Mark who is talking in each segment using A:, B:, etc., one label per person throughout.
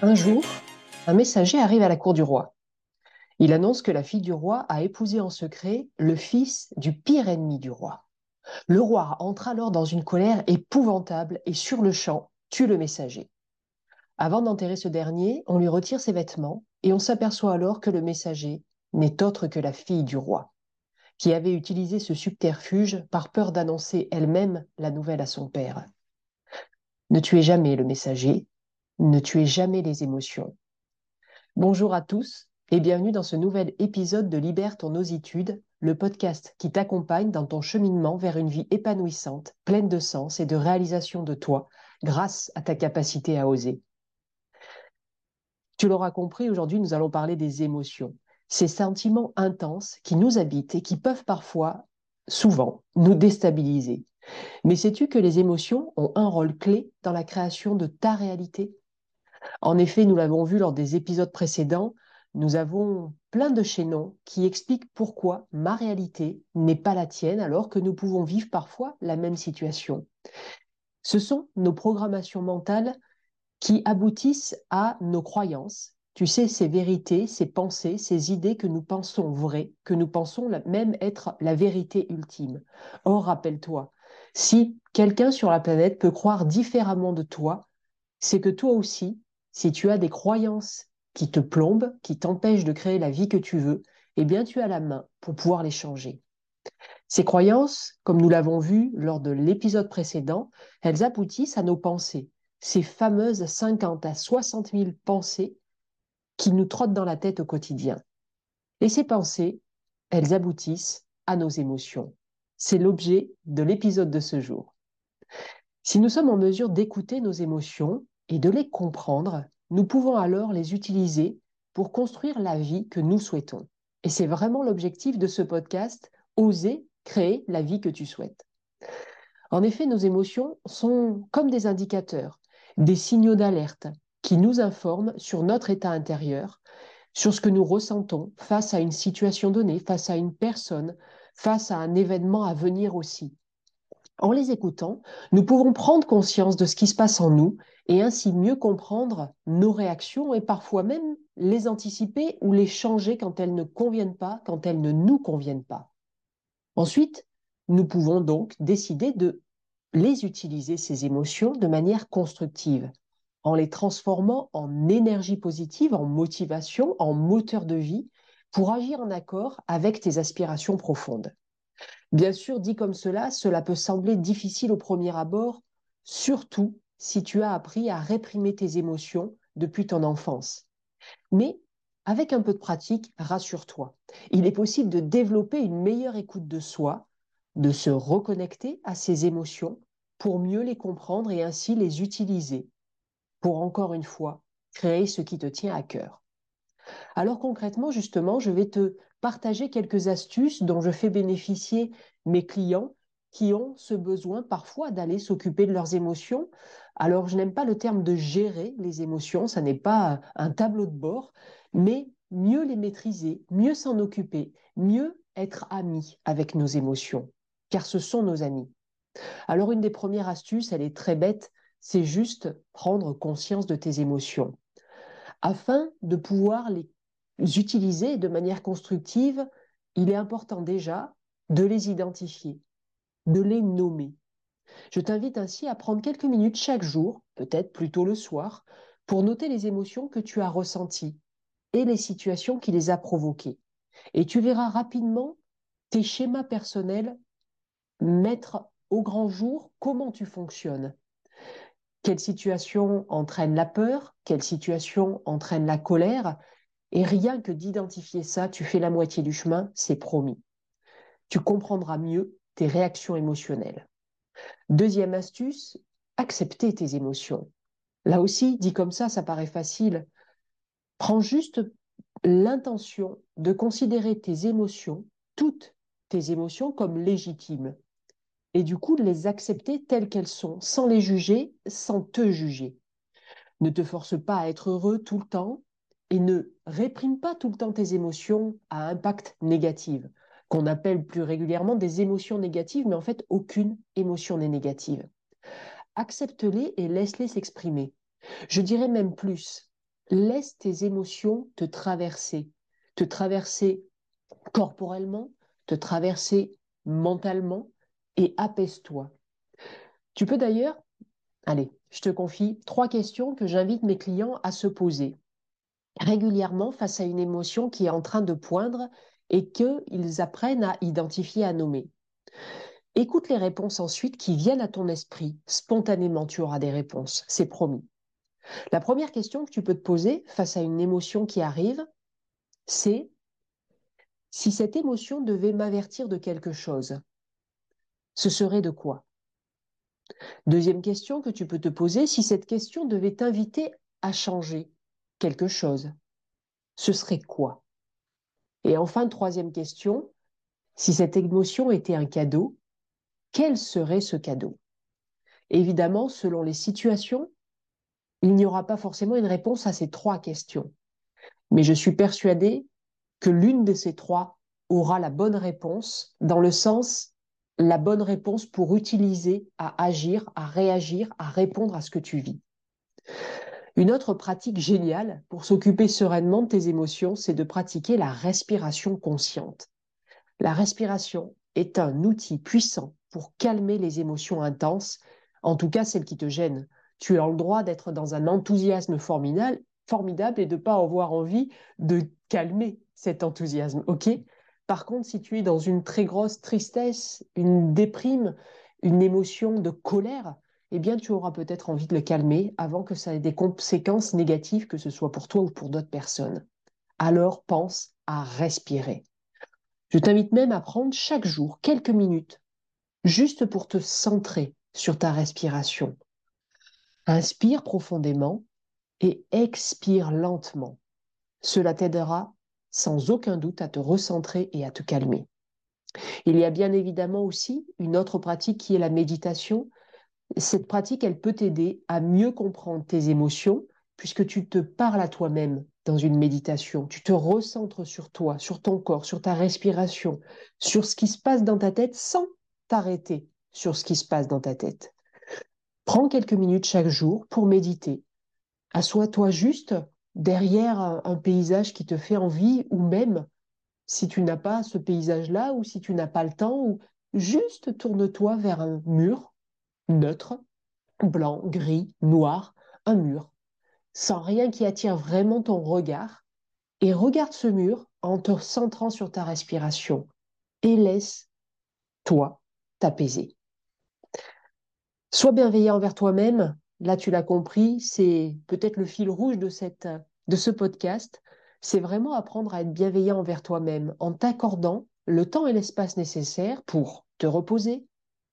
A: Un jour, un messager arrive à la cour du roi. Il annonce que la fille du roi a épousé en secret le fils du pire ennemi du roi. Le roi entre alors dans une colère épouvantable et sur le champ tue le messager. Avant d'enterrer ce dernier, on lui retire ses vêtements et on s'aperçoit alors que le messager n'est autre que la fille du roi, qui avait utilisé ce subterfuge par peur d'annoncer elle-même la nouvelle à son père. Ne tuez jamais le messager, ne tuez jamais les émotions. Bonjour à tous et bienvenue dans ce nouvel épisode de Libère ton ositude, le podcast qui t'accompagne dans ton cheminement vers une vie épanouissante, pleine de sens et de réalisation de toi grâce à ta capacité à oser. Tu l'auras compris, aujourd'hui nous allons parler des émotions, ces sentiments intenses qui nous habitent et qui peuvent parfois, souvent, nous déstabiliser. Mais sais-tu que les émotions ont un rôle clé dans la création de ta réalité? En effet, nous l'avons vu lors des épisodes précédents, nous avons plein de chaînons qui expliquent pourquoi ma réalité n'est pas la tienne alors que nous pouvons vivre parfois la même situation. Ce sont nos programmations mentales qui aboutissent à nos croyances. Tu sais, ces vérités, ces pensées, ces idées que nous pensons vraies, que nous pensons même être la vérité ultime. Or, rappelle-toi, si quelqu'un sur la planète peut croire différemment de toi, c'est que toi aussi, si tu as des croyances qui te plombent, qui t'empêchent de créer la vie que tu veux, eh bien tu as la main pour pouvoir les changer. Ces croyances, comme nous l'avons vu lors de l'épisode précédent, elles aboutissent à nos pensées, ces fameuses 50 à 60 000 pensées qui nous trottent dans la tête au quotidien. Et ces pensées, elles aboutissent à nos émotions. C'est l'objet de l'épisode de ce jour. Si nous sommes en mesure d'écouter nos émotions, et de les comprendre, nous pouvons alors les utiliser pour construire la vie que nous souhaitons. Et c'est vraiment l'objectif de ce podcast, oser créer la vie que tu souhaites. En effet, nos émotions sont comme des indicateurs, des signaux d'alerte qui nous informent sur notre état intérieur, sur ce que nous ressentons face à une situation donnée, face à une personne, face à un événement à venir aussi. En les écoutant, nous pouvons prendre conscience de ce qui se passe en nous et ainsi mieux comprendre nos réactions et parfois même les anticiper ou les changer quand elles ne conviennent pas, quand elles ne nous conviennent pas. Ensuite, nous pouvons donc décider de les utiliser, ces émotions, de manière constructive, en les transformant en énergie positive, en motivation, en moteur de vie, pour agir en accord avec tes aspirations profondes. Bien sûr, dit comme cela, cela peut sembler difficile au premier abord, surtout si tu as appris à réprimer tes émotions depuis ton enfance. Mais avec un peu de pratique, rassure-toi, il est possible de développer une meilleure écoute de soi, de se reconnecter à ses émotions pour mieux les comprendre et ainsi les utiliser pour encore une fois créer ce qui te tient à cœur. Alors concrètement, justement, je vais te partager quelques astuces dont je fais bénéficier mes clients qui ont ce besoin parfois d'aller s'occuper de leurs émotions. Alors, je n'aime pas le terme de gérer les émotions, ça n'est pas un tableau de bord, mais mieux les maîtriser, mieux s'en occuper, mieux être ami avec nos émotions, car ce sont nos amis. Alors, une des premières astuces, elle est très bête, c'est juste prendre conscience de tes émotions afin de pouvoir les utiliser de manière constructive, il est important déjà de les identifier, de les nommer. Je t'invite ainsi à prendre quelques minutes chaque jour, peut-être plutôt le soir, pour noter les émotions que tu as ressenties et les situations qui les a provoquées. Et tu verras rapidement tes schémas personnels mettre au grand jour comment tu fonctionnes. Quelle situation entraîne la peur? Quelle situation entraîne la colère? Et rien que d'identifier ça, tu fais la moitié du chemin, c'est promis. Tu comprendras mieux tes réactions émotionnelles. Deuxième astuce, accepter tes émotions. Là aussi, dit comme ça, ça paraît facile. Prends juste l'intention de considérer tes émotions, toutes tes émotions, comme légitimes et du coup de les accepter telles qu'elles sont, sans les juger, sans te juger. Ne te force pas à être heureux tout le temps et ne réprime pas tout le temps tes émotions à impact négatif, qu'on appelle plus régulièrement des émotions négatives, mais en fait aucune émotion n'est négative. Accepte-les et laisse-les s'exprimer. Je dirais même plus, laisse tes émotions te traverser, te traverser corporellement, te traverser mentalement et apaise-toi. Tu peux d'ailleurs, allez, je te confie trois questions que j'invite mes clients à se poser régulièrement face à une émotion qui est en train de poindre et qu'ils apprennent à identifier, à nommer. Écoute les réponses ensuite qui viennent à ton esprit. Spontanément, tu auras des réponses, c'est promis. La première question que tu peux te poser face à une émotion qui arrive, c'est si cette émotion devait m'avertir de quelque chose, ce serait de quoi? Deuxième question que tu peux te poser, si cette question devait t'inviter à changer quelque chose, ce serait quoi? Et enfin, troisième question, si cette émotion était un cadeau, quel serait ce cadeau? Évidemment, selon les situations, il n'y aura pas forcément une réponse à ces trois questions. Mais je suis persuadée que l'une de ces trois aura la bonne réponse, dans le sens la bonne réponse pour utiliser, à agir, à réagir, à répondre à ce que tu vis. Une autre pratique géniale pour s'occuper sereinement de tes émotions, c'est de pratiquer la respiration consciente. La respiration est un outil puissant pour calmer les émotions intenses, en tout cas celles qui te gênent. Tu as le droit d'être dans un enthousiasme formidable, et de ne pas avoir envie de calmer cet enthousiasme, ok? Par contre, si tu es dans une très grosse tristesse, une déprime, une émotion de colère, eh bien, tu auras peut-être envie de le calmer avant que ça ait des conséquences négatives, que ce soit pour toi ou pour d'autres personnes. Alors, pense à respirer. Je t'invite même à prendre chaque jour quelques minutes, juste pour te centrer sur ta respiration. Inspire profondément et expire lentement. Cela t'aidera sans aucun doute à te recentrer et à te calmer. Il y a bien évidemment aussi une autre pratique qui est la méditation. Cette pratique, elle peut t'aider à mieux comprendre tes émotions puisque tu te parles à toi-même dans une méditation. Tu te recentres sur toi, sur ton corps, sur ta respiration, sur ce qui se passe dans ta tête sans t'arrêter sur ce qui se passe dans ta tête. Prends quelques minutes chaque jour pour méditer. Assois-toi juste derrière un, paysage qui te fait envie ou même si tu n'as pas ce paysage-là ou si tu n'as pas le temps ou juste tourne-toi vers un mur neutre, blanc, gris, noir, un mur, sans rien qui attire vraiment ton regard et regarde ce mur en te centrant sur ta respiration et laisse toi t'apaiser. Sois bienveillant envers toi-même, là tu l'as compris, c'est peut-être le fil rouge de, cette, de ce podcast, c'est vraiment apprendre à être bienveillant envers toi-même en t'accordant le temps et l'espace nécessaires pour te reposer,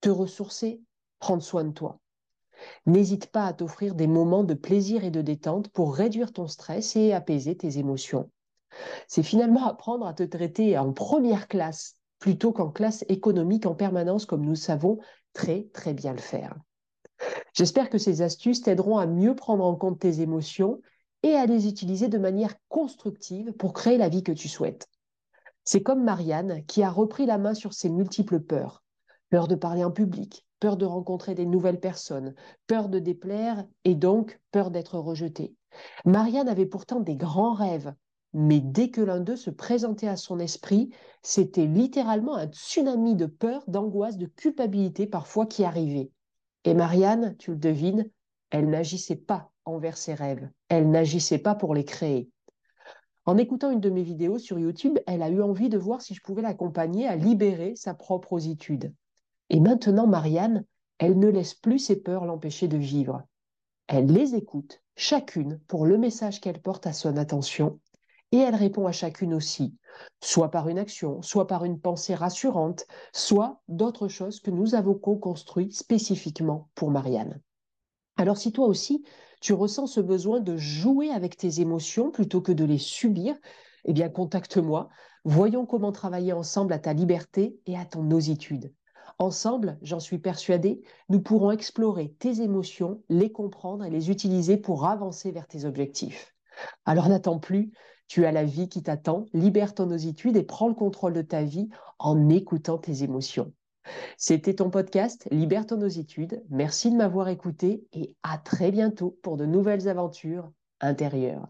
A: te ressourcer, prendre soin de toi. N'hésite pas à t'offrir des moments de plaisir et de détente pour réduire ton stress et apaiser tes émotions. C'est finalement apprendre à te traiter en première classe plutôt qu'en classe économique en permanence comme nous savons très très bien le faire. J'espère que ces astuces t'aideront à mieux prendre en compte tes émotions et à les utiliser de manière constructive pour créer la vie que tu souhaites. C'est comme Marianne qui a repris la main sur ses multiples peurs. Peur de parler en public, peur de rencontrer des nouvelles personnes, peur de déplaire et donc peur d'être rejetée. Marianne avait pourtant des grands rêves, mais dès que l'un d'eux se présentait à son esprit, c'était littéralement un tsunami de peur, d'angoisse, de culpabilité parfois qui arrivait. Et Marianne, tu le devines, elle n'agissait pas envers ses rêves, elle n'agissait pas pour les créer. En écoutant une de mes vidéos sur YouTube, elle a eu envie de voir si je pouvais l'accompagner à libérer sa propre ositude. Et maintenant, Marianne, elle ne laisse plus ses peurs l'empêcher de vivre. Elle les écoute, chacune, pour le message qu'elle porte à son attention, et elle répond à chacune aussi, soit par une action, soit par une pensée rassurante, soit d'autres choses que nous avons co-construit spécifiquement pour Marianne. Alors si toi aussi, tu ressens ce besoin de jouer avec tes émotions plutôt que de les subir, eh bien contacte-moi. Voyons comment travailler ensemble à ta liberté et à ton ositude. Ensemble, j'en suis persuadée, nous pourrons explorer tes émotions, les comprendre et les utiliser pour avancer vers tes objectifs. Alors n'attends plus, tu as la vie qui t'attend, libère ton ositude et prends le contrôle de ta vie en écoutant tes émotions. C'était ton podcast Libère ton ositude. Merci de m'avoir écouté et à très bientôt pour de nouvelles aventures intérieures.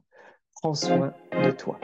A: Prends soin de toi.